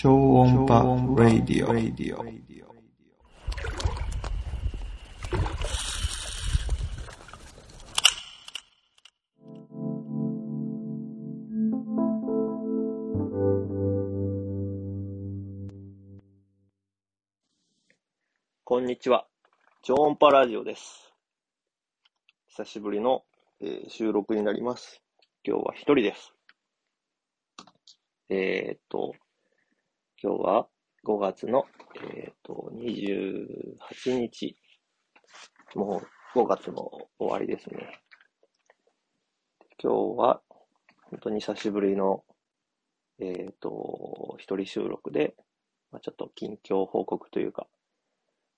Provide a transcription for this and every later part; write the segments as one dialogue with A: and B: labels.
A: 超音波ラディオ。
B: こんにちは。超音波ラジオです。久しぶりの、えー収録になります。今日は一人です。えーっと、今日は5月の、えーっと、28日。もう5月も終わりですね。今日は本当に久しぶりの、えーと、一人収録で、まあ、ちょっと近況報告というか、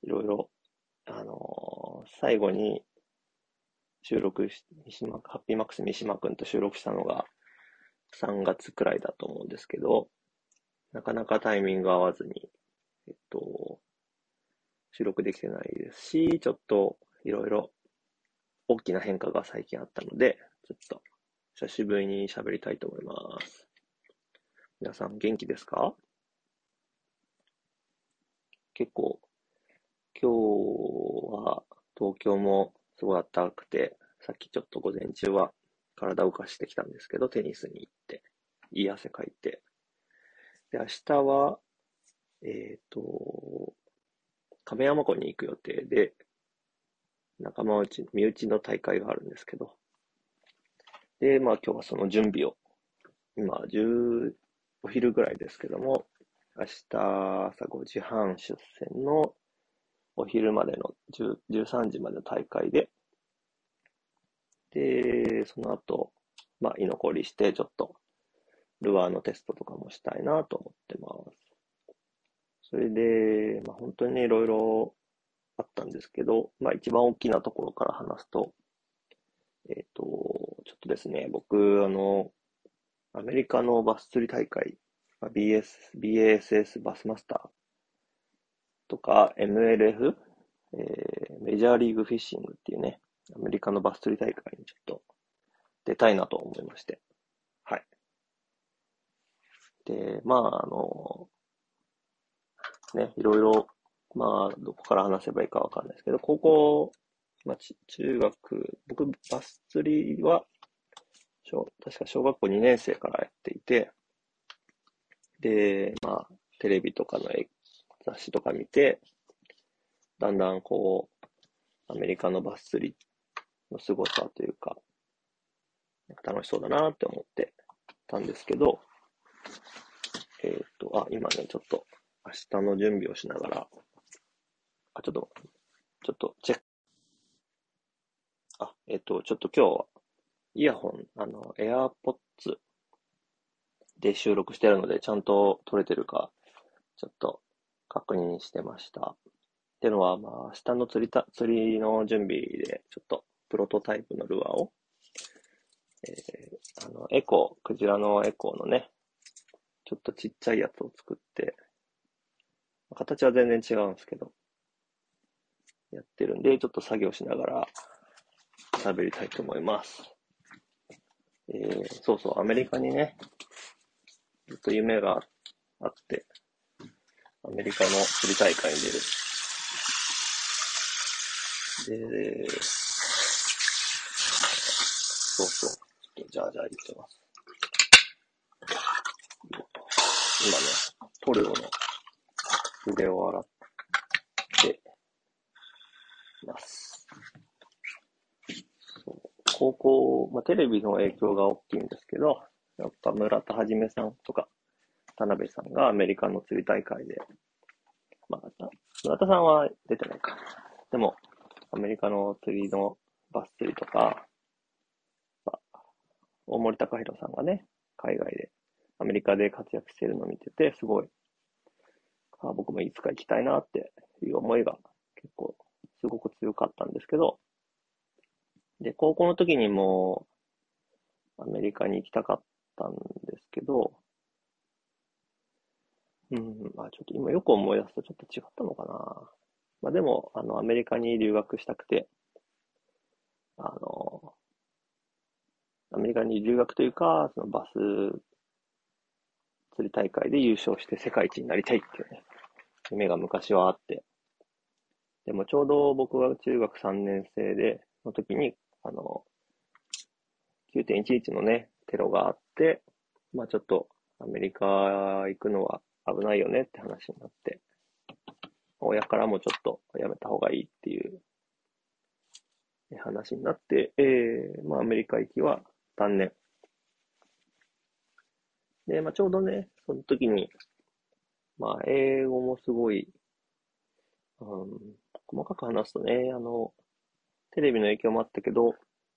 B: いろいろ、あのー最後に収録し、三島、ハッピーマックス三島くんと収録したのが3月くらいだと思うんですけど、なかなかタイミング合わずに、えっと、収録できてないですし、ちょっといろいろ大きな変化が最近あったので、ちょっと久しぶりに喋りたいと思います。皆さん元気ですか？結構今日は東京もすごい暖かくて、さっきちょっと午前中は体を浮かしてきたんですけど、テニスに行って、いい汗かいて。で、明日は、えっ、と、亀山湖に行く予定で、仲間内、身内の大会があるんですけど、で、まあ今日はその準備を、今、10、お昼ぐらいですけども、明日朝5時半出船のお昼までの13時までの大会で、で、その後、まあ、居残りして、ちょっと、ルアーのテストとかもしたいなと思ってます。それで、まあ、本当にね、いろいろあったんですけど、まあ、一番大きなところから話すと、えっ、と、ちょっとですね、僕、あの、アメリカのバス釣り大会、あ BS、BASS バスマスターとか MLF、えーメジャーリーグフィッシングっていうね、アメリカのバス釣り大会にちょっと出たいなと思いまして。で、まあ、あの、ね、いろいろ、まあ、どこから話せばいいかわかんないですけど、高校、まあ、ち中学、僕、バス釣りは、小確か小学校2年生からやっていて、で、まあ、テレビとかの雑誌とか見て、だんだんこう、アメリカのバス釣りの凄さという、か楽しそうだなって思ってたんですけど、えっ、と、あ、今ね、ちょっと明日の準備をしながら、あ、ちょっと、ちょっとチェック。あ、えっ、と、ちょっと今日は、イヤホン、あの、AirPods で収録してるので、ちゃんと撮れてるか、ちょっと確認してました。っていうのは、まあ、明日の釣りた、釣りの準備で、ちょっと、プロトタイプのルアーを、えー、あの、エコー、クジラのエコーのね、ちょっとちっちゃいやつを作って、形は全然違うんですけど、やってるんで、ちょっと作業しながら喋りたいと思います。えー、そうそう、アメリカにね、ずっと夢があって、アメリカの釣り大会に出る。で、そうそう。ちょっとじゃあじゃあ言ってます。今ね、塗料の筆を洗ってます。高校、まあ、テレビの影響が大きいんですけど、やっぱ村田はじめさんとか、田辺さんがアメリカの釣り大会で、まあ、村田さんは出てないか。でも、アメリカの釣りのバス釣りとか、まあ大森隆弘さんがね、海外で、アメリカで活躍してるのを見てて、すごい、あ僕もいつか行きたいなっていう思いが結構、すごく強かったんですけど、で、高校の時にも、アメリカに行きたかったんですけど、うん、まあちょっと今よく思い出すとちょっと違ったのかな。まあでも、あの、アメリカに留学したくて、あの、アメリカに留学というか、そのバスり大会で優勝して世界一になりたいっていうね、夢が昔はあって。でもちょうど僕が中学3年生で、の時に、あの、9.11のね、テロがあって、まあちょっとアメリカ行くのは危ないよねって話になって、親からもちょっとやめた方がいいっていう話になって、えー、まあアメリカ行きは断念。で、まあちょうどね、その時に、まあ英語もすごい、うん、細かく話すとね、あの、テレビの影響もあったけど、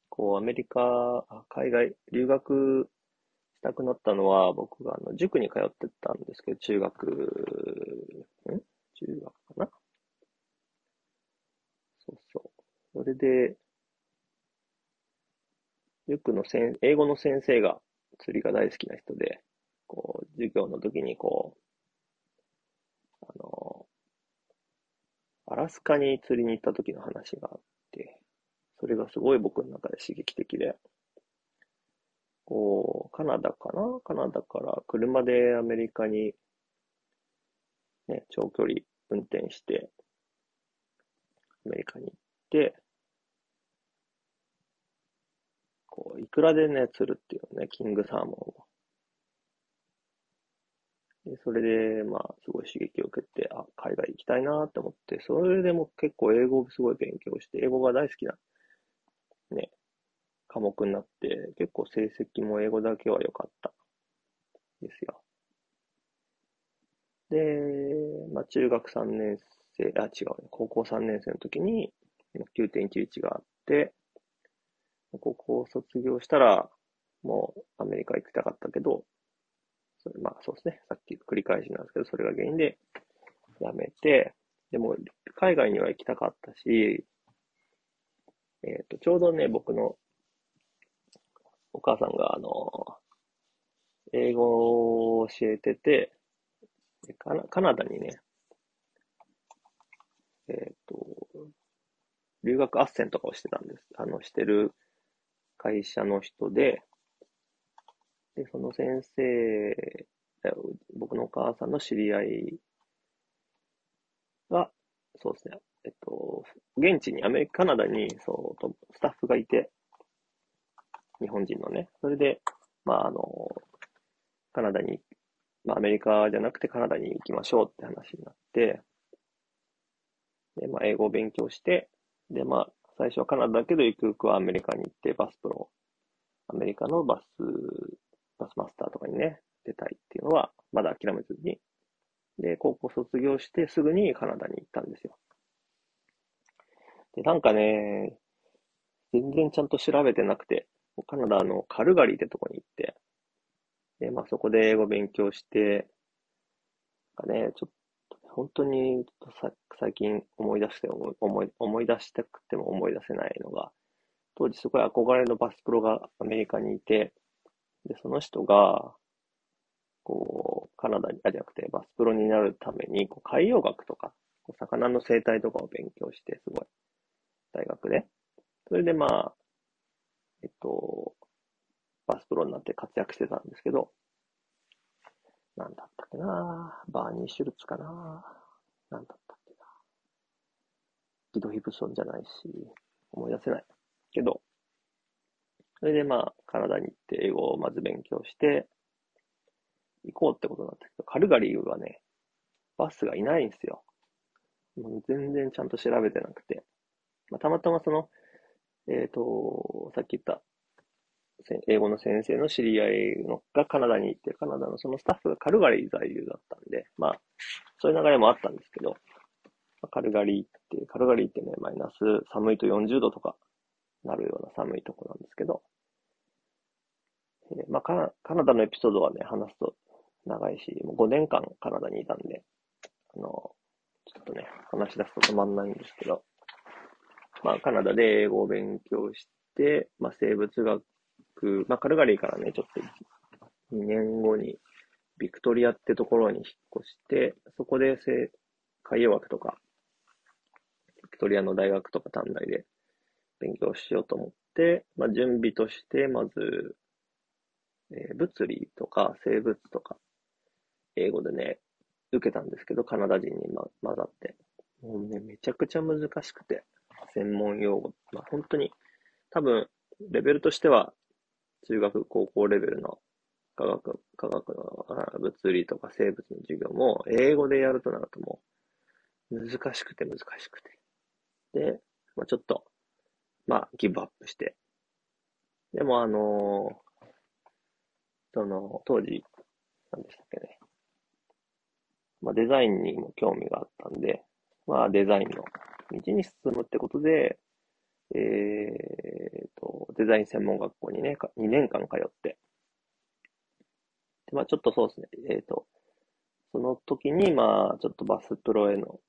B: こう、アメリカ、海外、留学したくなったのは、僕があの塾に通ってたんですけど、中学、ん？中学かな？そうそう。それで、塾の先、英語の先生が釣りが大好きな人で、こう、授業の時にこう、あの、アラスカに釣りに行った時の話があって、それがすごい僕の中で刺激的で、こう、カナダかな？カナダから車でアメリカに、ね、長距離運転して、アメリカに行って、こう、いくらでね、釣るっていうね、キングサーモンを。で、それで、まあ、すごい刺激を受けて、あ、海外行きたいなって思って、それでも結構英語をすごい勉強して、英語が大好きな、ね、科目になって、結構成績も英語だけは良かった。ですよ。で、まあ、中学3年生、あ、違うね、高校3年生の時に9.11があって、高校を卒業したら、もうアメリカ行きたかったけど、それまあそうですね、さっき繰り返しなんですけど、それが原因で辞めて、でも海外には行きたかったし、えっ、ー、と、ちょうどね、僕のお母さんが、あの、英語を教えてて、カナカナダにね、えっ、ー、と、留学斡旋とかをしてたんです。あの、してる会社の人で、で、その先生、僕のお母さんの知り合いが、そうですね、えっと、現地に、アメリカ、カナダに、そう、スタッフがいて、日本人のね、それで、まあ、あの、カナダに、まあ、アメリカじゃなくてカナダに行きましょうって話になって、で、まあ、英語を勉強して、で、まあ、最初はカナダだけど、ゆくゆくはアメリカに行って、バスプロ、アメリカのバス、バスマスターとかにね、出たいっていうのは、まだ諦めずに、で、高校卒業してすぐにカナダに行ったんですよ。で、なんかね、全然ちゃんと調べてなくて、カナダのカルガリーってとこに行って、で、まあそこで英語勉強して、なんかね、ちょっと本当にさ最近思い出して思い、思い出したくても思い出せないのが、当時すごい憧れのバスプロがアメリカにいて、で、その人が、カナダに、あ、じゃなくて、バスプロになるために、こう海洋学とか、魚の生態とかを勉強して、すごい、大学で。それでまあ、えっと、バスプロになって活躍してたんですけど、なんだったっけなバーニー・シュルツかななんだったっけなギド・ヒブソンじゃないし、思い出せない。けど、それでまあ、カナダに行って英語をまず勉強して、行こうってことなんだけど、カルガリーはね、バスがいないんですよ。もう全然ちゃんと調べてなくて。まあ、たまたまその、えっ、ー、と、さっき言った英語の先生の知り合いのがカナダに行って、カナダのそのスタッフがカルガリー在留だったんで、まあ、そういう流れもあったんですけど、まあカルガリーって、カルガリーってね、マイナス寒いと40度とかなるような寒いとこなんですけど、えー、まあカ、カナダのエピソードはね、話すと長いし、もう5年間カナダにいたんで、あの、ちょっとね、話し出すと止まんないんですけど、まあ、カナダで英語を勉強して、まあ、生物学まあ、カルガリーからね、ちょっと2年後にビクトリアってところに引っ越して、そこで海洋学とか、ビクトリアの大学とか短大で勉強しようと思って、まあ、準備として、まず、えー、物理とか生物とか英語でね、受けたんですけど、カナダ人に、ま、混ざって。もうね、めちゃくちゃ難しくて、専門用語。まあ、本当に、多分、レベルとしては、中学、高校レベルの科学、科学の物理とか生物の授業も、英語でやるとなるともう、難しくて難しくて。で、まあ、ちょっと、まあ、ギブアップして。でも、あのー、その、当時、何でしたっけね。まあ、デザインにも興味があったんで、まあ、デザインの道に進むってことで、えーと、デザイン専門学校にね、2年間通って、でまあ、ちょっとそうですね、えーと、その時に、まあ、ちょっとバスプロへの、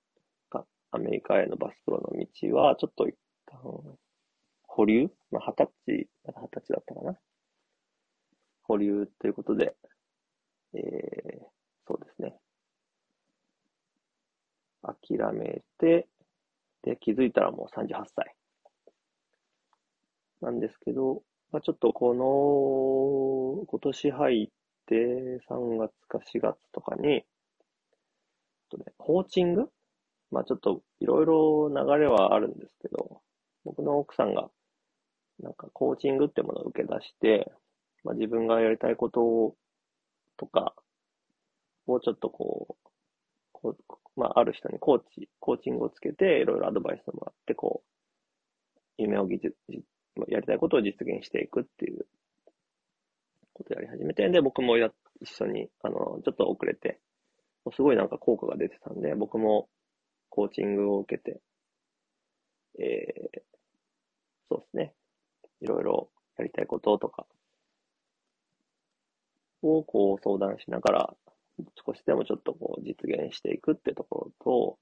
B: アメリカへのバスプロの道は、ちょっと一旦、保留？まあ、二十歳、だ二十歳だったかな。保留ということで、えー、そうですね。諦めて、で、気づいたらもう38歳。なんですけど、まあ、ちょっとこの、今年入って3月か4月とかに、とね、コーチング？まあちょっといろいろ流れはあるんですけど、僕の奥さんが、なんかコーチングってものを受け出して、まあ自分がやりたいこととか、をちょっとこう、こうまあある人にコーチ、コーチングをつけて、いろいろアドバイスをもらって、こう、夢を技術、やりたいことを実現していくっていうことをやり始めて、で、僕もや、一緒に、あの、ちょっと遅れて、すごいなんか効果が出てたんで、僕もコーチングを受けて、えー、そうですね。いろいろやりたいこととか、をこう相談しながら、少しでもちょっとこう実現していくってところ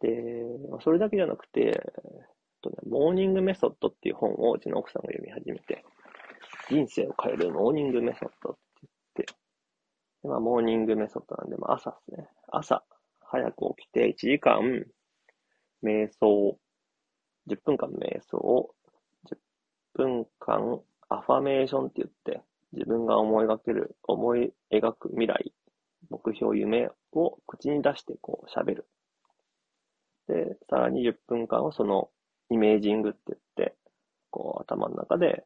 B: と、で、それだけじゃなくて、とね、モーニングメソッドっていう本をうちの奥さんが読み始めて、人生を変えるモーニングメソッドって言って、でまあ、モーニングメソッドなんで、まあ、朝ですね。朝、早く起きて1時間、瞑想、10分間瞑想、10分間アファメーションって言って、自分が思い描ける、思い描く未来、目標、夢を口に出してこう喋る。で、さらに10分間をそのイメージングって言って、こう頭の中で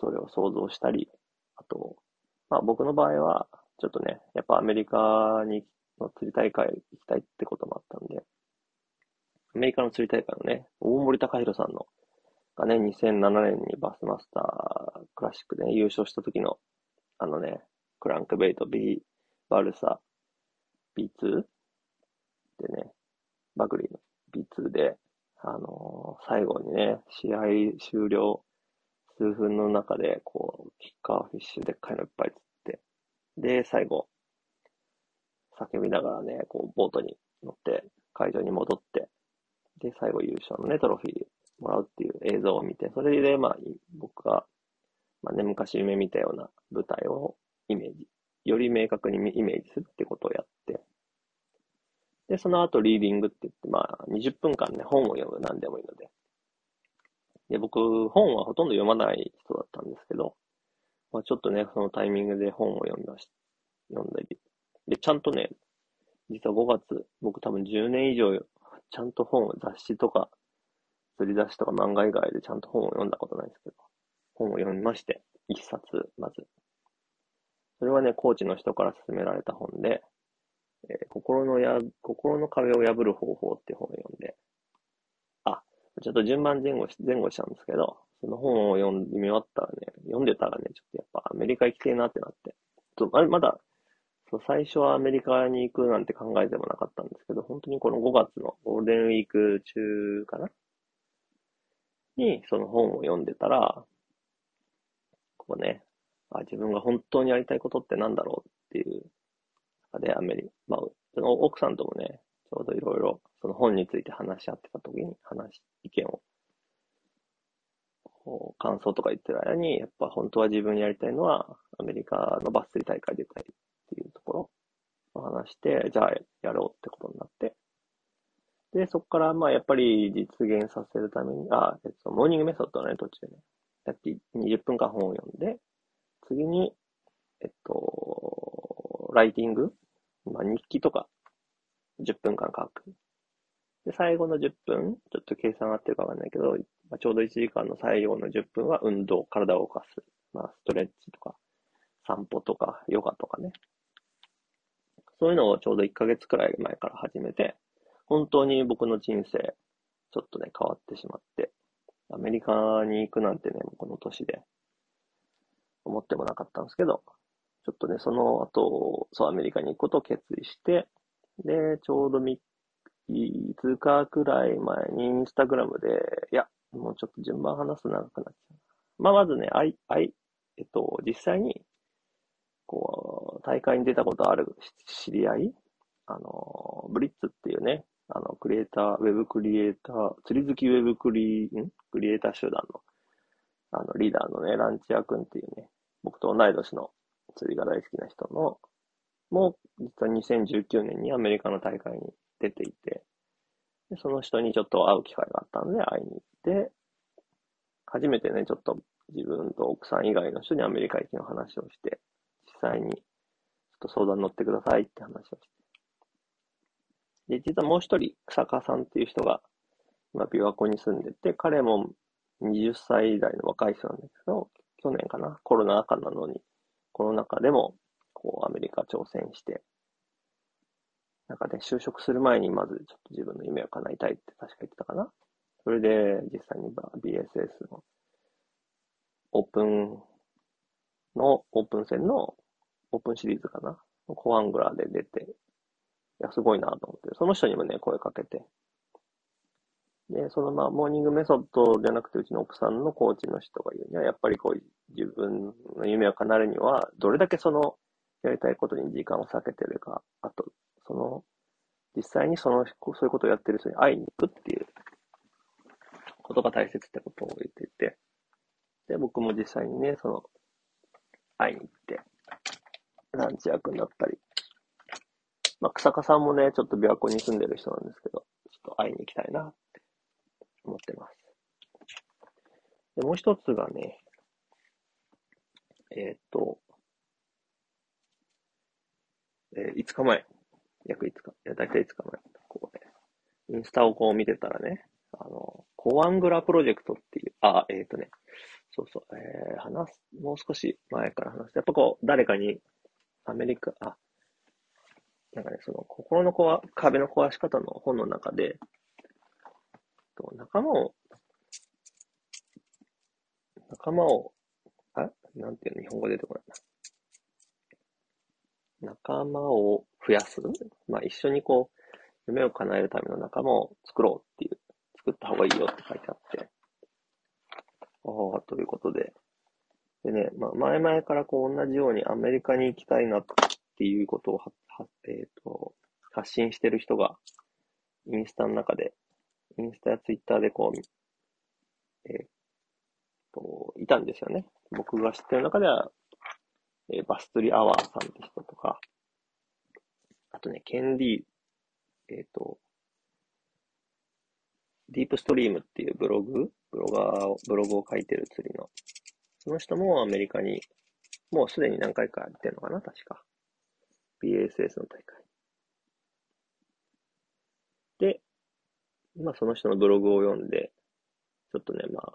B: それを想像したり、あと、まあ僕の場合は、ちょっとね、やっぱアメリカにの釣り大会行きたいってこともあったんで、アメリカの釣り大会のね、大森隆弘さんの、がね、2007年にバスマスタークラシックで、ね、優勝した時の、あのね、クランクベイト B、バルサ B2 でね、バグリーの B2 で、あのー、最後にね、試合終了数分の中で、こう、キッカーフィッシュでっかいのいっぱい釣って、で、最後、叫びながらね、こう、ボートに乗って会場に戻って、で、最後優勝のね、トロフィーもらうっていう映像を見て、それで、まあ、僕が、まあね、昔夢見たような舞台をイメージ、より明確にイメージするってことをやって、で、その後リーディングって言って、まあ、20分間ね、本を読む、何でもいいので。で、僕、本はほとんど読まない人だったんですけど、まあ、ちょっとね、そのタイミングで本を読みまし、読んだり。で、ちゃんとね、実は5月、僕多分10年以上、ちゃんと本を、雑誌とか、釣り雑誌とか漫画以外でちゃんと本を読んだことないんですけど、本を読みまして、一冊、まず。それはね、コーチの人から勧められた本で、えー、心のや、心の壁を破る方法って本を読んで、あ、ちょっと順番前後し、前後しちゃうんですけど、その本を読んでみ終わったらね、読んでたらね、ちょっとやっぱアメリカ行きてえなってなって、とあれ、まだ、そう、最初はアメリカに行くなんて考えてもなかったんですけど、本当にこの5月のゴールデンウィーク中かな？に、その本を読んでたら、こうね、あ、自分が本当にやりたいことってなんだろうっていう。で、アメリカ、まあ、その奥さんともね、ちょうどいろいろ、その本について話し合ってた時に、話、意見を、こう、感想とか言ってる間に、やっぱ本当は自分やりたいのは、アメリカのバス釣り大会出たいっていうところを話して、じゃあやろうってことになって、で、そこから、まあ、やっぱり実現させるために、あ、えっと、モーニングメソッドのね、途中でね、さっき20分間本を読んで、次に、えっと、ライティング、まあ、日記とか、10分間書く。で、最後の10分、ちょっと計算合ってるかわかんないけど、まあ、ちょうど1時間の最後の10分は運動、体を動かす。まあ、ストレッチとか、散歩とか、ヨガとかね。そういうのをちょうど1ヶ月くらい前から始めて、本当に僕の人生、ちょっとね、変わってしまって、アメリカに行くなんてね、この年で、思ってもなかったんですけど、ちょっとね、その後、そう、アメリカに行くことを決意して、で、ちょうど3、5日くらい前にインスタグラムで、いや、もうちょっと順番話すと長くなっちゃう。まあ、まずね、あい、あい、えっと、実際に、こう、大会に出たことある知り合い、あの、ブリッツっていうね、あの、クリエイター、ウェブクリエイター、釣り好きウェブクリ、ん？クリエイター集団の、あの、リーダーのね、ランチア君っていうね、僕と同い年の釣りが大好きな人の、もう、実は2019年にアメリカの大会に出ていて、でその人にちょっと会う機会があったので会いに行って、初めてね、ちょっと自分と奥さん以外の人にアメリカ行きの話をして、実際にちょっと相談に乗ってくださいって話をして。で、実はもう一人、草加さんっていう人が、今、琵琶湖に住んでて、彼も20歳代の若い人なんですけど、去年かな、コロナ禍なのに、コロナ禍でも、こう、アメリカ挑戦して、なんかね、就職する前にまずちょっと自分の夢を叶えたいって確か言ってたかな。それで、実際に BSS のオープンの、オープン戦のオープンシリーズかな。コアングラーで出て、いや、すごいなと思って、その人にもね、声かけて、で、そのまあ、モーニングメソッドじゃなくて、うちの奥さんのコーチの人が言うには、やっぱりこう、自分の夢を叶えるには、どれだけその、やりたいことに時間を割けてるか、あと、その、実際にその、そういうことをやってる人に会いに行くっていうことが大切ってことを言ってて、で、僕も実際にね、その、会いに行って、ランチ役になったり、まあ、草加さんもね、ちょっと琵琶湖に住んでる人なんですけど、ちょっと会いに行きたいな。思ってます。で、もう一つがね、えー、っと、えー、5日前、約5日、いや、だいたい5日前、こうね、インスタをこう見てたらね、あの、コアングラプロジェクトっていう、あ、えー、っとね、そうそう、えー、話す、もう少し前から話す。やっぱこう、誰かに、アメリカ、あ、なんかね、その、心の壊、壁の壊し方の本の中で、と仲間を、仲間を、あ、なんていうの、日本語出てこないな。仲間を増やす？まあ、一緒にこう、夢を叶えるための仲間を作ろうっていう、作った方がいいよって書いてあって。ああ、ということで。でね、まあ、前々からこう同じようにアメリカに行きたいなっていうことをは、はえっ、ー、と、発信してる人が、インスタの中で、インスタやツイッターでこう、えっ、と、いたんですよね。僕が知ってる中では、え、バストリアワーさんって人とか、あとね、ケンディ、えっ、と、ディープストリームっていうブログブロガーを、ブログを書いてる釣りの。その人もアメリカに、もうすでに何回か行ってんのかな確か。BSS の大会。で、まあその人のブログを読んで、ちょっとね、まあ、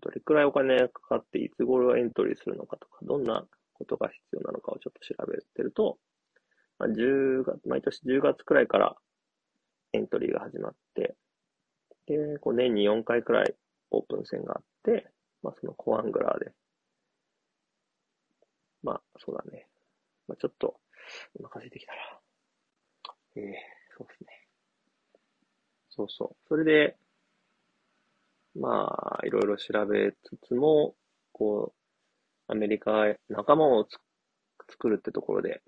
B: どれくらいお金がかかっていつ頃エントリーするのかとか、どんなことが必要なのかをちょっと調べてると、まあ、10月、毎年10月くらいからエントリーが始まって、で、こう年に4回くらいオープン戦があって、まあそのコアングラーで、まあそうだね。まあちょっと、お腹空いてきたら。ええー、そうですね。そうそう。それで、まあ、いろいろ調べつつも、こう、アメリカ仲間を作るってところで、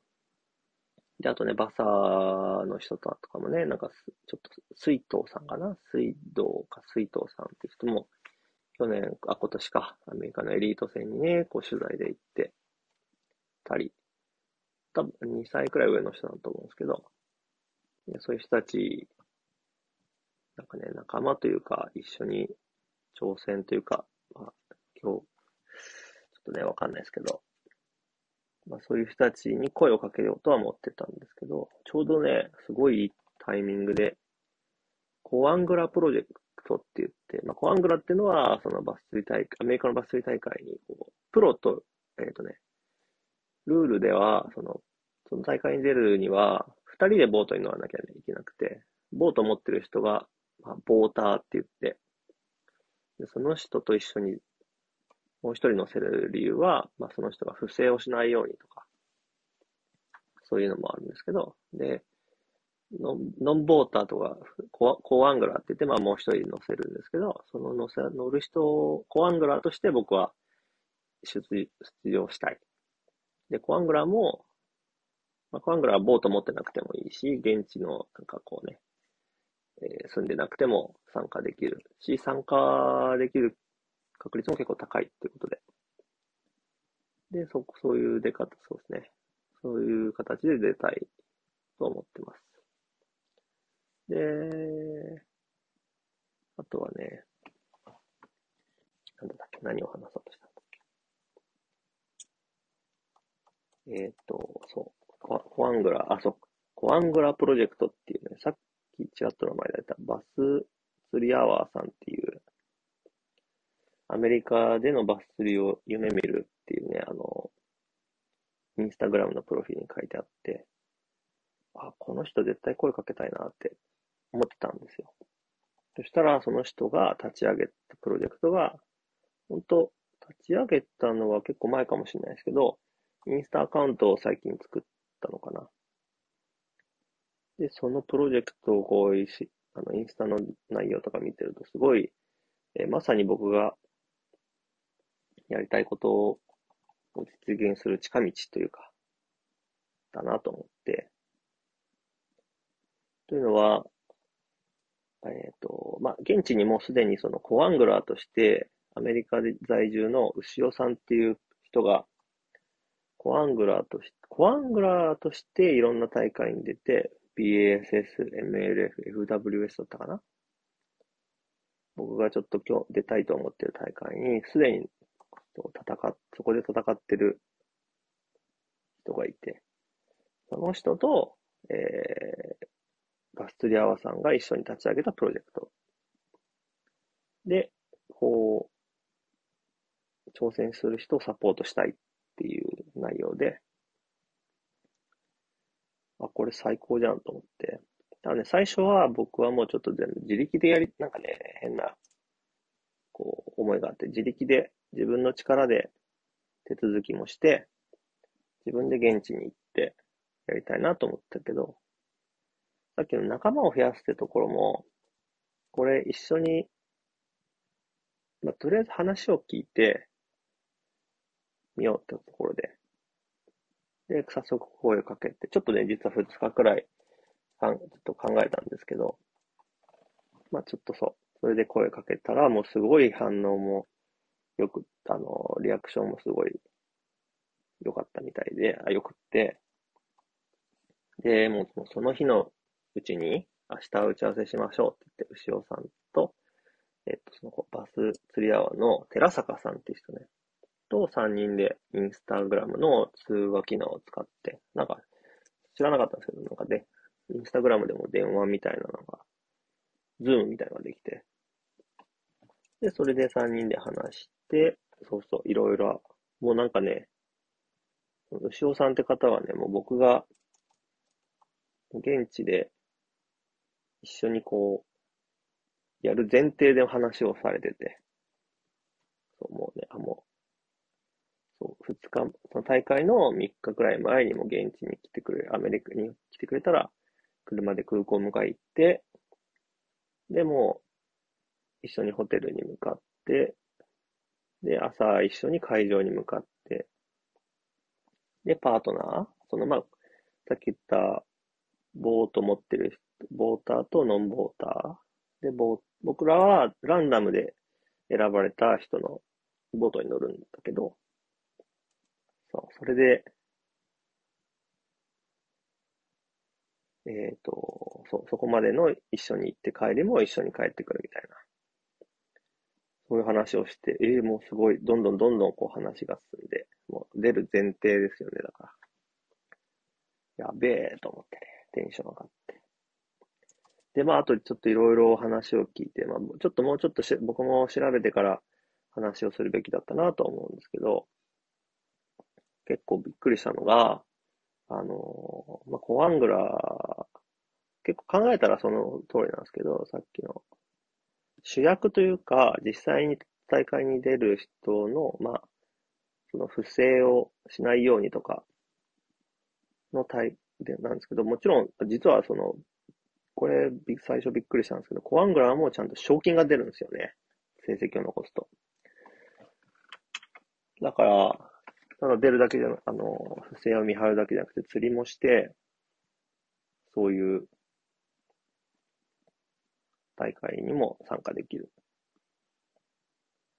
B: で、あとね、バサーの人とかもね、なんかすちょっと、水藤さんかな？水道か水藤さんって人も、去年、あ、今年か、アメリカのエリート戦にね、こう取材で行ってたり、多分2歳くらい上の人だと思うんですけど、そういう人たち、なんかね、仲間というか、一緒に挑戦というか、まあ、今日、ちょっとね、わかんないですけど、まあそういう人たちに声をかけようとは思ってたんですけど、ちょうどね、すごいタイミングで、コアングラプロジェクトって言って、まあコアングラっていうのは、そのバス釣り大会、アメリカのバス釣り大会にこう、プロと、えっ、ー、とね、ルールでは、その、その大会に出るには、二人でボートに乗らなきゃいけなくて、ボート持ってる人が、まあ、ボーターって言って、でその人と一緒にもう一人乗せる理由は、まあ、その人が不正をしないようにとか、そういうのもあるんですけど、で、ノンボーターとかコ、コアングラーって言って、まあもう一人乗せるんですけど、その乗せ、乗る人を、コアングラーとして僕は出出場したい。で、コアングラーも、まあ、コアングラーはボート持ってなくてもいいし、現地のなんかこうね、えー、住んでなくても参加できるし、参加できる確率も結構高いっていうことで。で、そ、そういう出方、そうですね。そういう形で出たいと思ってます。で、あとはね、なんだっけ、何を話そうとしたんだっけ。えっ、ー、と、そう、ココアングラ、あ、そう、コアングラプロジェクトっていうね、さっきちらっと名前出たバス釣りアワーさんっていうアメリカでのバス釣りを夢見るっていうね、あの、インスタグラムのプロフィールに書いてあって、あ、この人絶対声かけたいなって思ってたんですよ。そしたら、その人が立ち上げたプロジェクトが、本当立ち上げたのは結構前かもしれないですけど、インスタアカウントを最近作ったのかな。で、そのプロジェクトをこう、あの、インスタの内容とか見てると、すごい、えまさに僕がやりたいことを実現する近道というか、だなと思って。というのは、えっ、ー、と、まあ、現地にもすでにそのコアングラーとして、アメリカで在住の牛尾さんっていう人が、コアングラーとして、コアングラーとしていろんな大会に出て、BASS、MLF、FWS だったかな？僕がちょっと今日出たいと思ってる大会に、すでに戦っ、そこで戦ってる人がいて、その人と、えー、ガスツリアワさんが一緒に立ち上げたプロジェクト。で、こう、挑戦する人をサポートしたいっていう内容で、あ、これ最高じゃんと思って。ただね、最初は僕はもうちょっと全部自力でやり、なんかね、変な、こう、思いがあって、自力で自分の力で手続きもして、自分で現地に行ってやりたいなと思ったけど、さっきの仲間を増やすってところも、これ一緒に、まあ、とりあえず話を聞いてみようってところで、で、早速声をかけて、ちょっとね、実は2日くらい、ちょっと考えたんですけど、まあちょっとそう、それで声かけたら、もうすごい反応もよく、あの、リアクションもすごい良かったみたいで、あ、よくって、で、もうその日のうちに、明日打ち合わせしましょうって言って、牛尾さんと、えっと、そのバス釣りアワーの寺坂さんっていう人ね、と3人でインスタグラムの通話機能を使って、なんか、知らなかったんですけど、なんかで、インスタグラムでも電話みたいなのが、ズームみたいなのができて、で、それで3人で話して、そうそう、いろいろ、もうなんかね、牛尾さんって方はね、もう僕が、現地で一緒にこう、やる前提で話をされてて、そう、もうね、あ、もう、そう、二日、その大会の3日くらい前にも現地に来てくれ、アメリカに来てくれたら、車で空港迎え行って、で、も一緒にホテルに向かって、で、朝一緒に会場に向かって、で、パートナー、そのまあ、さっき言ったボート持ってる人、ボーターとノンボーター。で、ボ僕らはランダムで選ばれた人のボートに乗るんだけど、そう、それで、えっ、ー、と、そう、そこまでの一緒に行って帰りも一緒に帰ってくるみたいな。そういう話をして、ええもうすごい、どんどんどんどんこう話が進んで、もう出る前提ですよね、だから。やべえと思ってね、テンション上がって。で、まあ、あとちょっといろいろ話を聞いて、まあ、ちょっともうちょっとし僕も調べてから話をするべきだったなと思うんですけど、結構びっくりしたのが、あの、まあ、コアングラー、結構考えたらその通りなんですけど、さっきの主役というか、実際に大会に出る人の、まあ、その不正をしないようにとかの対でなんですけど、もちろん、実はその、これ、最初びっくりしたんですけど、コアングラーもちゃんと賞金が出るんですよね。成績を残すと。だから、ただ出るだけじゃな、あの、不正を見張るだけじゃなくて釣りもして、そういう大会にも参加できる。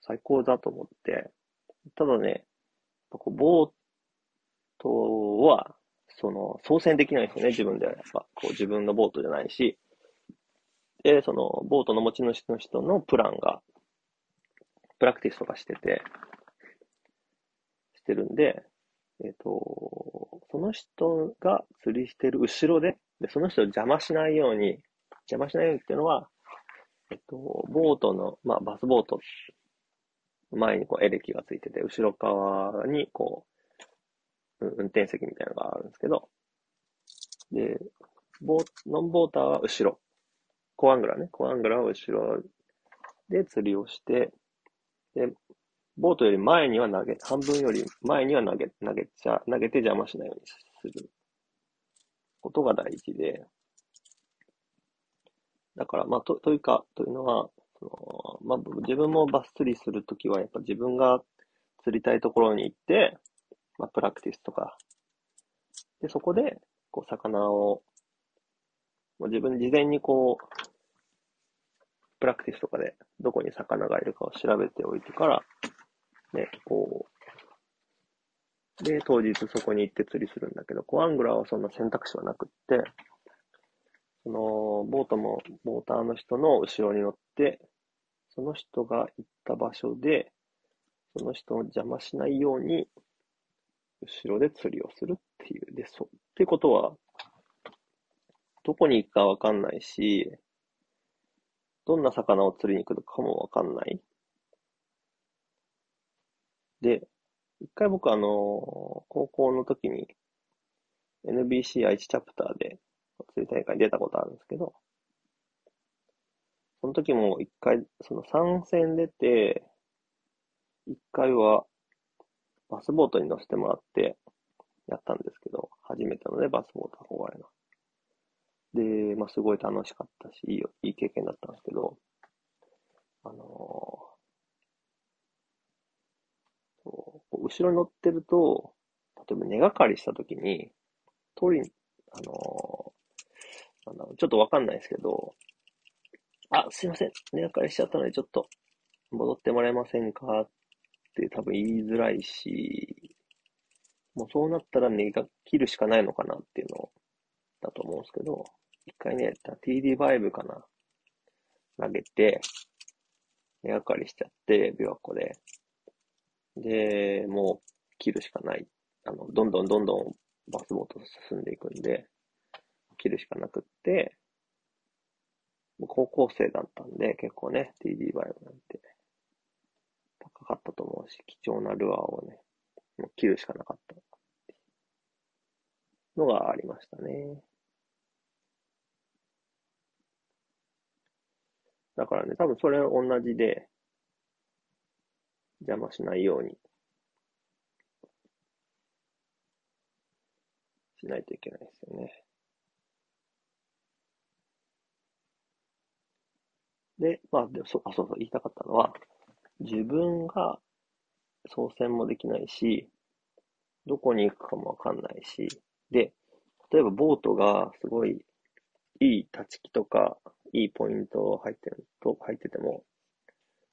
B: 最高だと思って、ただね、こうボートは、その、操船できないんですよね、自分では。やっぱ、こう自分のボートじゃないし。で、その、ボートの持ち主の人のプランが、プラクティスとかしてて、してるんで、えっ、と、その人が釣りしてる後ろで、で、その人を邪魔しないように、邪魔しないようにっていうのは、えっと、ボートの、まあ、バスボート、前にこうエレキがついてて、後ろ側にこう、う運転席みたいなのがあるんですけど、で、ボノンボーターは後ろ。コアングラね。コアングラは後ろで釣りをして、で、ボートより前には投げ、半分より前には投げ、投げちゃ、投げて邪魔しないようにすることが大事で、だから、まあ、と、というか、というのは、そのまあ、自分もバス釣りするときは、やっぱ自分が釣りたいところに行って、まあ、プラクティスとか、で、そこで、こう、魚を、もう自分事前にこう、プラクティスとかで、どこに魚がいるかを調べておいてから、ね、こう、で、当日そこに行って釣りするんだけど、コアングラーはそんな選択肢はなくって、その、ボートも、ボーターの人の後ろに乗って、その人が行った場所で、その人を邪魔しないように、後ろで釣りをするっていう。で、そう。ってことは、どこに行くかわかんないし、どんな魚を釣りに来るかもわかんない。で、一回僕あの、高校の時に NBC 愛知チャプターで釣り大会に出たことあるんですけど、その時も一回、その参戦出て、一回はバスボートに乗せてもらってやったんですけど、初めてのね、バスボート憧れの。で、まあ、すごい楽しかったし、いい、いい経験だったんですけど、あのーそう。後ろに乗ってると、例えば根がかりした時に、取り、あのーなんだろう、ちょっとわかんないですけど、あ、すいません、根がかりしちゃったので、ちょっと戻ってもらえませんかって多分言いづらいし、もうそうなったら根が切るしかないのかなっていうのだと思うんですけど、一回ね、TD バイブかな。投げて、根がかりしちゃって、琵琶湖で。で、もう切るしかない。あの、どんどんどんどんバスボート進んでいくんで、切るしかなくって、もう高校生だったんで、結構ね、TD バイブなんて、高かったと思うし、貴重なルアーをね、もう切るしかなかったのがありましたね。だからね、多分それ同じで、邪魔しないようにしないといけないですよね。で、まあ、でそあ、そうそう、言いたかったのは、自分が操船もできないし、どこに行くかもわかんないし、で、例えばボートがすごいいい立ち木とか、いいポイント入ってると、入ってても、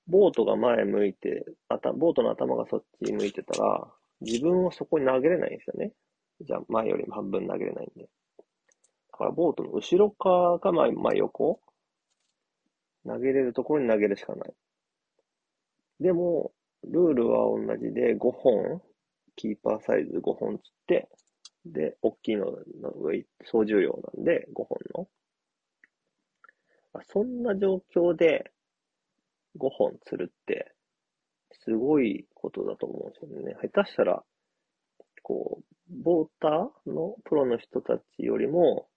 B: ボートが前向いて、あた、ボートの頭がそっち向いてたら、自分はそこに投げれないんですよね。じゃあ前よりも半分投げれないんで。だからボートの後ろ側が前、真横投げれるところに投げるしかない。でも、ルールは同じで5本、キーパーサイズ5本つって、で、大きいののウェイ総重量なんで5本の。そんな状況で5本釣るって、すごいことだと思うんですよね。下手したら、こう、ボーターのプロの人たちよりも、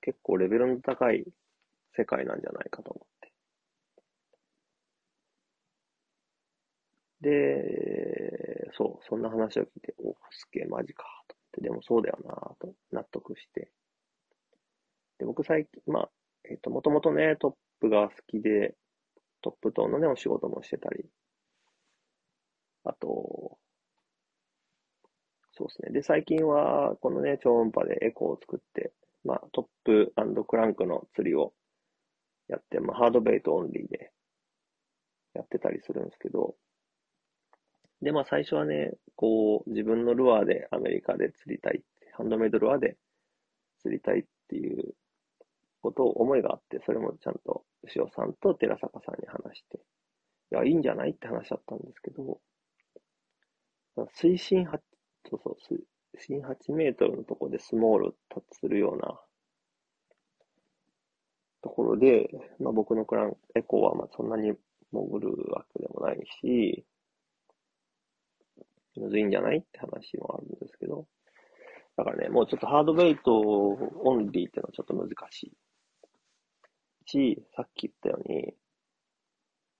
B: 結構レベルの高い世界なんじゃないかと思って。で、そう、そんな話を聞いて、お、すげえ、マジか、と思って、でもそうだよな、と納得して。で、僕最近、まあ、えっ、ー、と、もともとね、トップが好きで、トップトーンのね、お仕事もしてたり、あと、そうですね。で、最近は、このね、超音波でエコーを作って、まあ、トップクランクの釣りをやって、まあ、ハードベイトオンリーでやってたりするんですけど、で、まあ、最初はね、こう、自分のルアーでアメリカで釣りたい、ハンドメイドルアーで釣りたいっていうことを思いがあって、それもちゃんと塩さんと寺坂さんに話して、いや、いいんじゃないって話だったんですけど、水深8、そうそう、水深8メートルのところでスモールタッチするようなところで、まあ僕のクラン、エコーはまあそんなに潜るわけでもないし、むずいんじゃないって話もあるんですけど、だからね、もうちょっとハードベイトオンリーってのはちょっと難しい。し、さっき言ったように、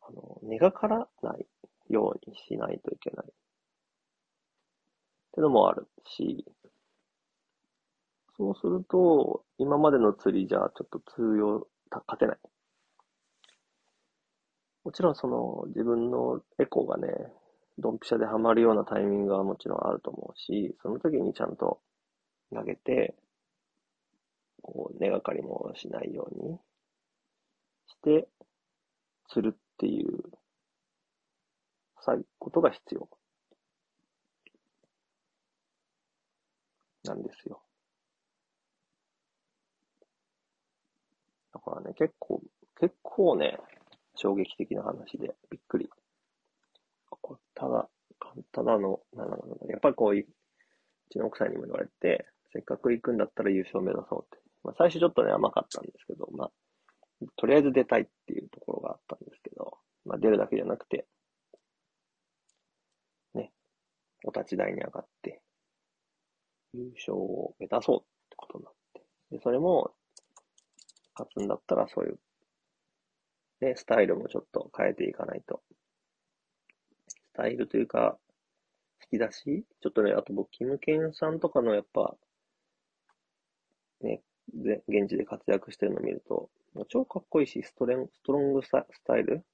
B: あの、根がからないようにしないといけない。ってのもあるし、そうすると、今までの釣りじゃちょっと通用、勝てない。もちろんその自分のエコーがね、ドンピシャでハマるようなタイミングはもちろんあると思うし、その時にちゃんと投げて、こう、根がかりもしないようにして、釣るっていう、ことが必要。なんですよ。だからね、結構、結構ね、衝撃的な話で、びっくり。ただ、ただの、なんだろうやっぱりこう、うちの奥さんにも言われて、せっかく行くんだったら優勝目指そうって。まあ最初ちょっとね、甘かったんですけど、まあ、とりあえず出たいっていうところがあったんですけど、まあ出るだけじゃなくて、ね、お立ち台に上がって、優勝を目指そうってことになって。で、それも、勝つんだったらそういう、ね、スタイルもちょっと変えていかないと。スタイルというか、引き出しちょっとね、あと僕、キムケンさんとかのやっぱ、ね、で現地で活躍してるのを見ると、超かっこいいし、ストレン、ストロングスタイル？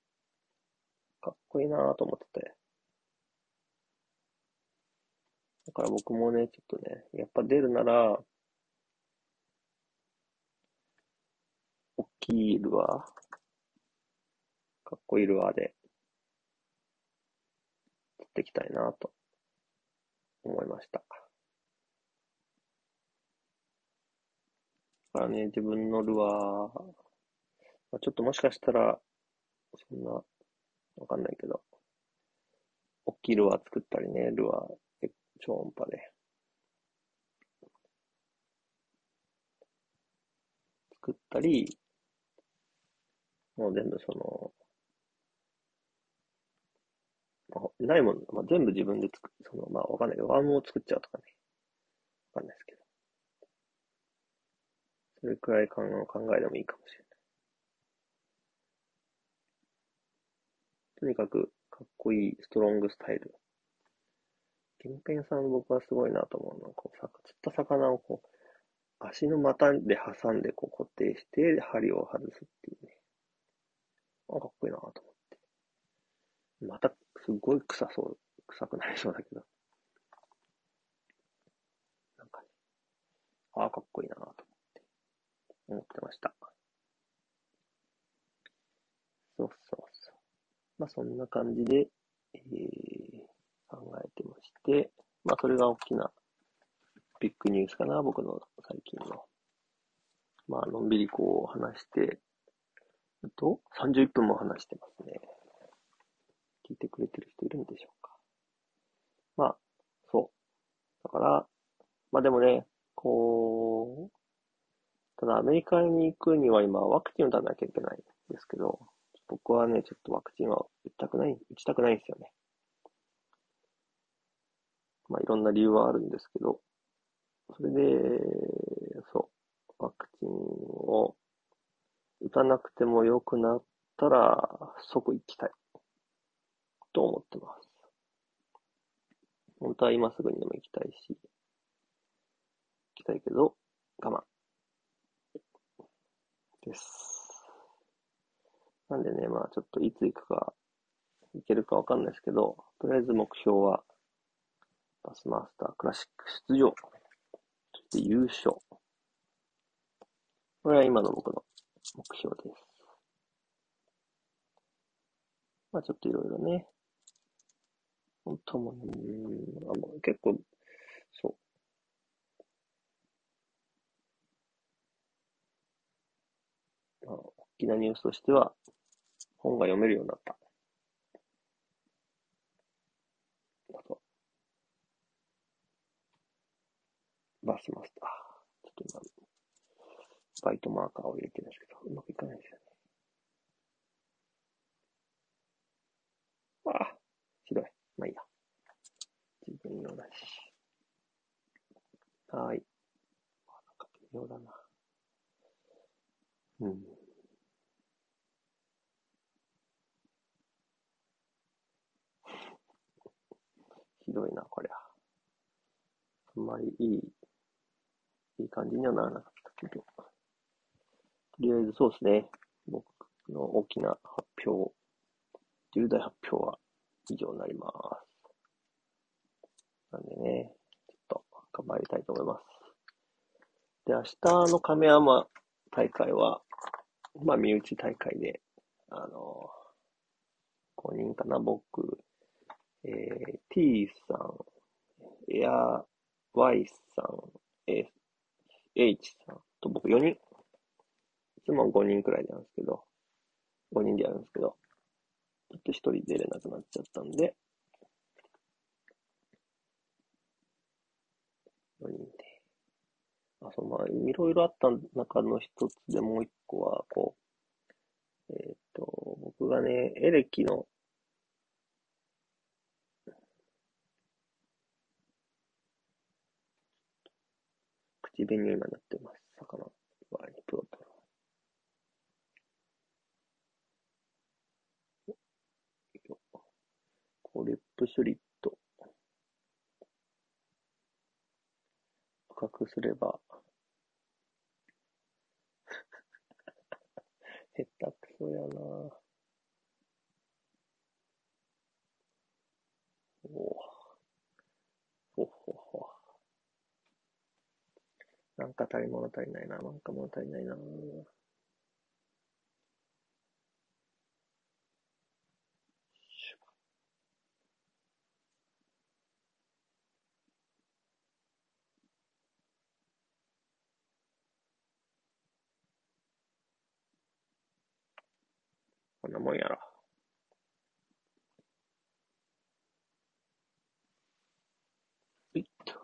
B: かっこいいなぁと思ってて。だから僕もね、ちょっとね、やっぱ出るなら、大きいルアー、かっこいいルアーで、釣っていきたいなと思いました。だからね、自分のルアー、まあ、ちょっともしかしたら、そんな、わかんないけど、大きいルアー作ったりね、ルアー超音波で。作ったり、もう全部その、ないもん、まあ、全部自分で作る、その、まあわかんないけど、ワームを作っちゃうとかね。わかんないですけど。それくらい考えでもいいかもしれない。とにかく、かっこいいストロングスタイル。ケンペンさん僕はすごいなと思うのは、こう、釣った魚をこう、足の股で挟んでこう固定して、針を外すっていうね。あ、かっこいいなと思って。また、すごい臭そう、臭くなりそうだけど。なんかね、ああ、かっこいいなと思って、思ってました。そうそうそう。まあそんな感じで、えー、考えてまして、まあそれが大きなビッグニュースかな、僕の最近の。まあのんびりこう話して、と、31分も話してますね。聞いてくれてる人いるんでしょうか。まあ、そう。だから、まあでもね、こう、ただアメリカに行くには今ワクチンを打たなきゃいけないんですけど、僕はね、ちょっとワクチンは打ちたくない、打ちたくないんですよね。まあいろんな理由はあるんですけど、それで、そう、ワクチンを打たなくても良くなったら即行きたいと思ってます。本当は今すぐにでも行きたいし、行きたいけど、我慢。です。なんでね、まあちょっといつ行くか、行けるかわかんないですけど、とりあえず目標は、バスマスタークラシック出場、そして優勝。これは今の僕の目標です。まあちょっといろいろね、本当もう、あの結構、そう。まあ、大きなニュースとしては、本が読めるようになった。バスマスター。ちょっと今、バイトマーカーを入れてるんですけど、うまくいかないですよね。ああ、ひどい。まあいいや。自分用だし。はーい。あ、なんか微妙だな。うん。ひどいな、こりゃ。あんまりいい、いい感じにはならなかったけど。とりあえずそうですね。僕の大きな発表、重大発表は以上になります。なんでね、ちょっと頑張りたいと思います。で、明日の亀山大会は、まあ、身内大会で、あの、5人かな、僕、えー、T さん、エア、Y さん、え H さんと僕4人。いつも5人くらいなんですけど、5人でやるんですけど、ちょっと1人出れなくなっちゃったんで、4人で。あ、そう、まあ、いろいろあった中の一つでもう一個は、こう、えっ、ー、と、僕がね、エレキの口紅に今なってます。魚の場合にプロトこう、リップスリット。赤くすれば 下手くそやなおほほほ。なんか足り物足りないな。なんか物足りないな。こんなもんやろ。いっと。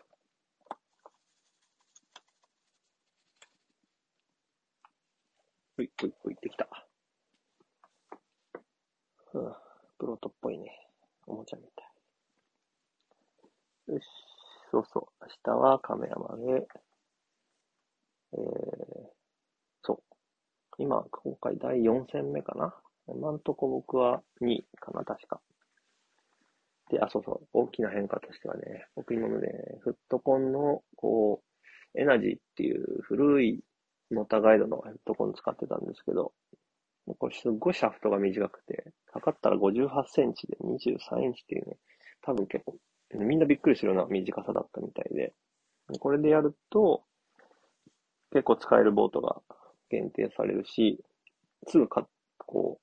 B: ほい、ほい、ほい、できた。うん、プロトっぽいね。おもちゃみたい。よし、そうは亀山で、えー、そう。今、今回第4戦目かな。今んとこ僕は2位かな、確か。で、あ、そうそう。大きな変化としてはね、僕今まで、ね、フットコンの、こう、エナジーっていう古いモーターガイドのヘッドコン使ってたんですけど、もうこれすっごいシャフトが短くて、測ったら58センチで23インチっていうね、多分結構、みんなびっくりするような短さだったみたいで、これでやると、結構使えるボートが限定されるし、すぐか、こ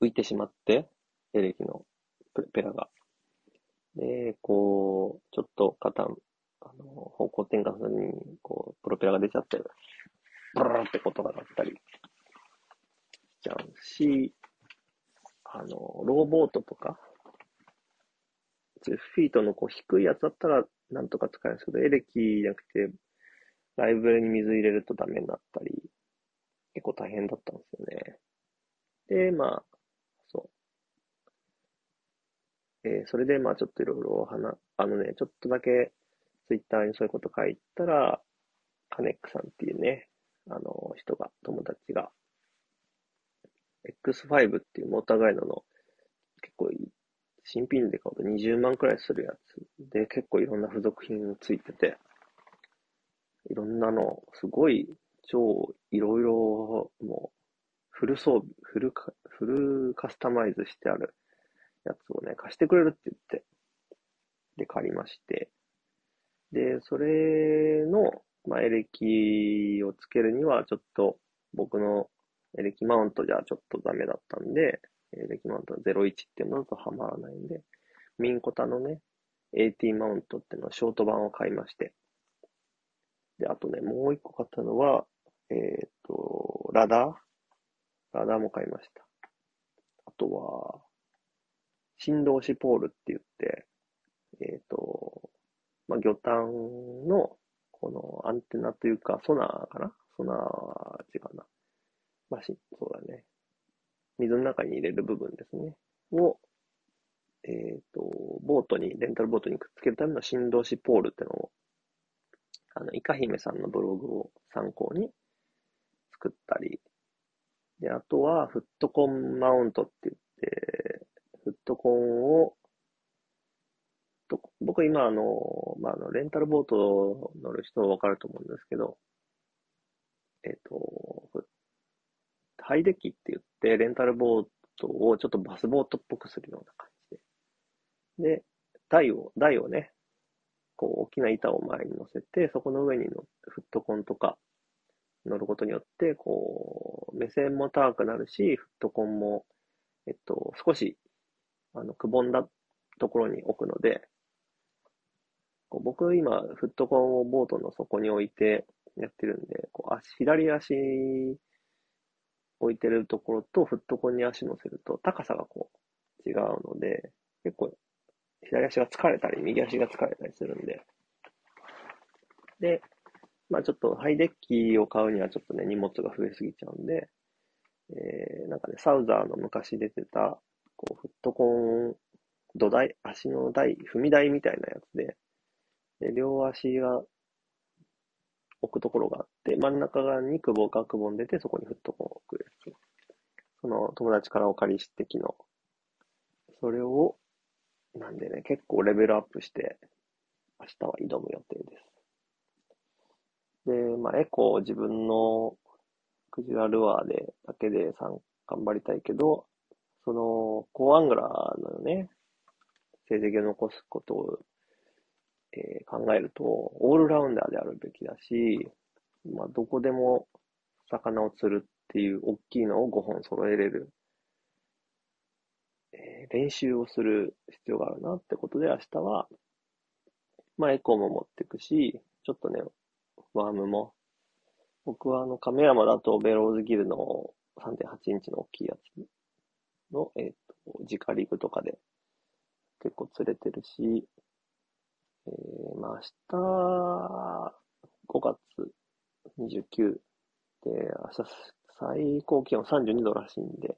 B: う、浮いてしまって、エレキのペラが。で、こう、ちょっと肩、あの、方向転換するに、こう、プロペラが出ちゃって、ブルーって音が鳴ったりしちゃうし、あの、ローボートとか、10フィートのこう低いやつだったらなんとか使えるんですけど、エレキじゃなくて、ライブレに水入れるとダメになったり、結構大変だったんですよね。で、まあ、そう。えー、それでまあちょっといろいろ話、あのね、ちょっとだけツイッターにそういうこと書いたら、カネックさんっていうね、あの人が、友達が、X5 っていうモーターガイドの結構いい新品で買うと20万くらいするやつで結構いろんな付属品ついてて、いろんなの、すごい超いろいろもうフル装備、フルカ、フルカスタマイズしてあるやつをね、貸してくれるって言って、で借りまして、で、それの、まあ、エレキをつけるにはちょっと僕のエレキマウントじゃちょっとダメだったんで、エレキマウント01っていうのとはまらないんで、ミンコタのね、AT マウントっていうのはショート版を買いまして。で、あとね、もう一個買ったのは、えっ、ー、と、ラダーラダーも買いました。あとは、振動子ポールって言って、えっ、ー、と、まあ、魚探の、このアンテナというか、ソナーかな？ソナーは違うな？まあ、し、そうだね。水の中に入れる部分ですね。を、えっ、ー、と、ボートに、レンタルボートにくっつけるための振動子ポールってのを、あの、イカ姫さんのブログを参考に作ったり、で、あとは、フットコンマウントって言って、フットコンを、僕今あの、まあ、の、レンタルボート乗る人はわかると思うんですけど、えっ、ー、と、ハイデッキって言って、レンタルボートをちょっとバスボートっぽくするような感じで。で、台を、台をね、こう、大きな板を前に乗せて、そこの上にのフットコンとか乗ることによって、こう、目線も高くなるし、フットコンも、えっと、少し、あの、くぼんだところに置くので、こう僕今、フットコンをボートの底に置いてやってるんで、こう足左足置いてるところとフットコンに足乗せると高さがこう違うので、結構左足が疲れたり右足が疲れたりするんで、で、まあちょっとハイデッキを買うにはちょっとね荷物が増えすぎちゃうんで、えー、なんかね、サウザーの昔出てた、こう、フットコン、土台、足の台、踏み台みたいなやつで、で、両足が置くところがあって、真ん中側に久保がくぼんでて、そこにフットコンを置くやつ。その友達からお借りして機能。それを、なんでね、結構レベルアップして、明日は挑む予定です。で、まあ、エコー自分のクジラルアーで、だけで頑張りたいけど、その、高アングラーのね、成績を残すことをえー、考えると、オールラウンダーであるべきだし、まあ、どこでも魚を釣るっていう大きいのを5本揃えれる、えー、練習をする必要があるなってことで明日は、まあ、エコーも持っていくし、ちょっとね、ワームも、僕はあの、亀山だとベローズギルの3.8インチの大きいやつの、えっ、ー、と、直リグとかで結構釣れてるし、えー、まあ明日、5月29で、明日最高気温32度らしいんで、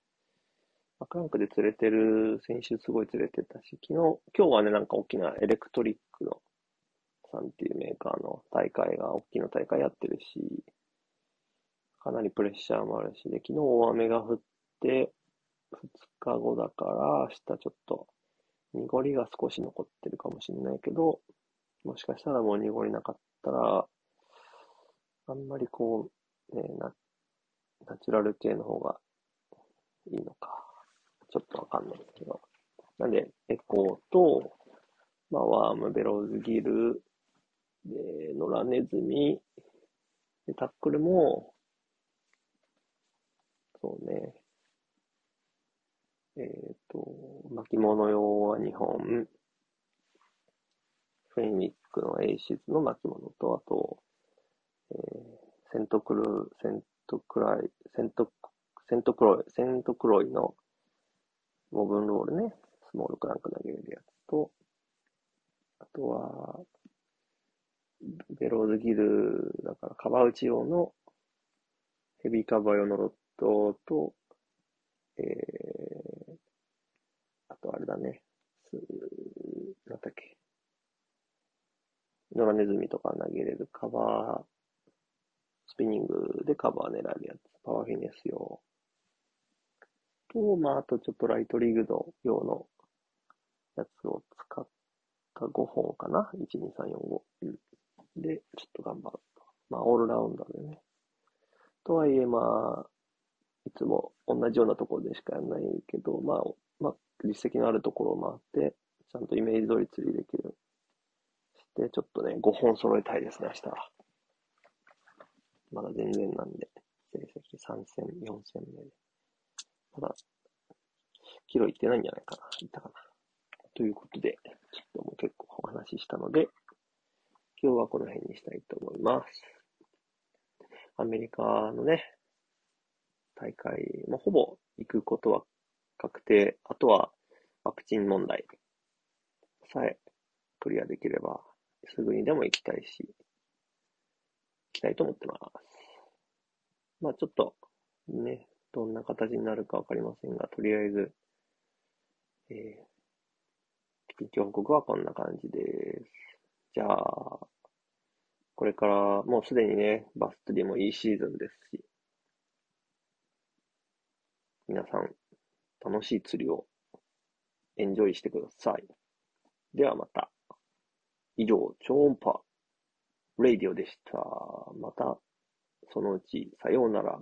B: まあ、クランクで釣れてる、先週すごい釣れてたし、昨日、今日はね、なんか大きなエレクトリックのさんっていうメーカーの大会が、大きな大会やってるし、かなりプレッシャーもあるし、で、昨日大雨が降って、2日後だから、明日ちょっと、濁りが少し残ってるかもしれないけど、もしかしたらもう濁りなかったら、あんまりこう、ね、ナナチュラル系の方がいいのか、ちょっとわかんないですけど。なんで、エコーと、まあ、ワーム、ベローズギル、で、野良ネズミ、で、タックルも、そうね、えっ、ー、と、巻物用は2本、フェニックのエイシズの巻物と、あと、えー、セントクル、セントクライ、セント、セントクロイ、セントクロイの、5分ロールね、スモールクランク投げるやつと、あとは、ベローズギル、だからカバー打ち用のヘビーカバー用のロッドと、えー、あとあれだね、す、なんだっけ、野良ネズミとか投げれるカバー、スピニングでカバー狙えるやつ、パワーフィネス用。と、まあ、あとちょっとライトリグド用のやつを使った5本かな ?1、2、3、4、5。で、ちょっと頑張ると。まあ、オールラウンダーでね。とはいえ、まあ、いつも同じようなところでしかやらないけど、まあ、まあ、実績のあるところを回って、ちゃんとイメージ通り釣りできる。して、ちょっとね、5本揃えたいですね、明日は。まだ全然なんで、成績3戦、4戦目で。まだ、キロいってないんじゃないかな。いったかな。ということで、ちょっともう結構お話ししたので、今日はこの辺にしたいと思います。アメリカのね、大会、まあ、ほぼ行くことは確定。あとはワクチン問題さえクリアできれば、すぐにでも行きたいし、行きたいと思ってます。まあちょっと、ね、どんな形になるかわかりませんが、とりあえず、えー、近況報告はこんな感じです。じゃあ、これからもうすでにね、バス釣りもいいシーズンですし、皆さん、楽しい釣りをエンジョイしてください。ではまた。以上、釣音波、レイディオでした。また、そのうち、さようなら。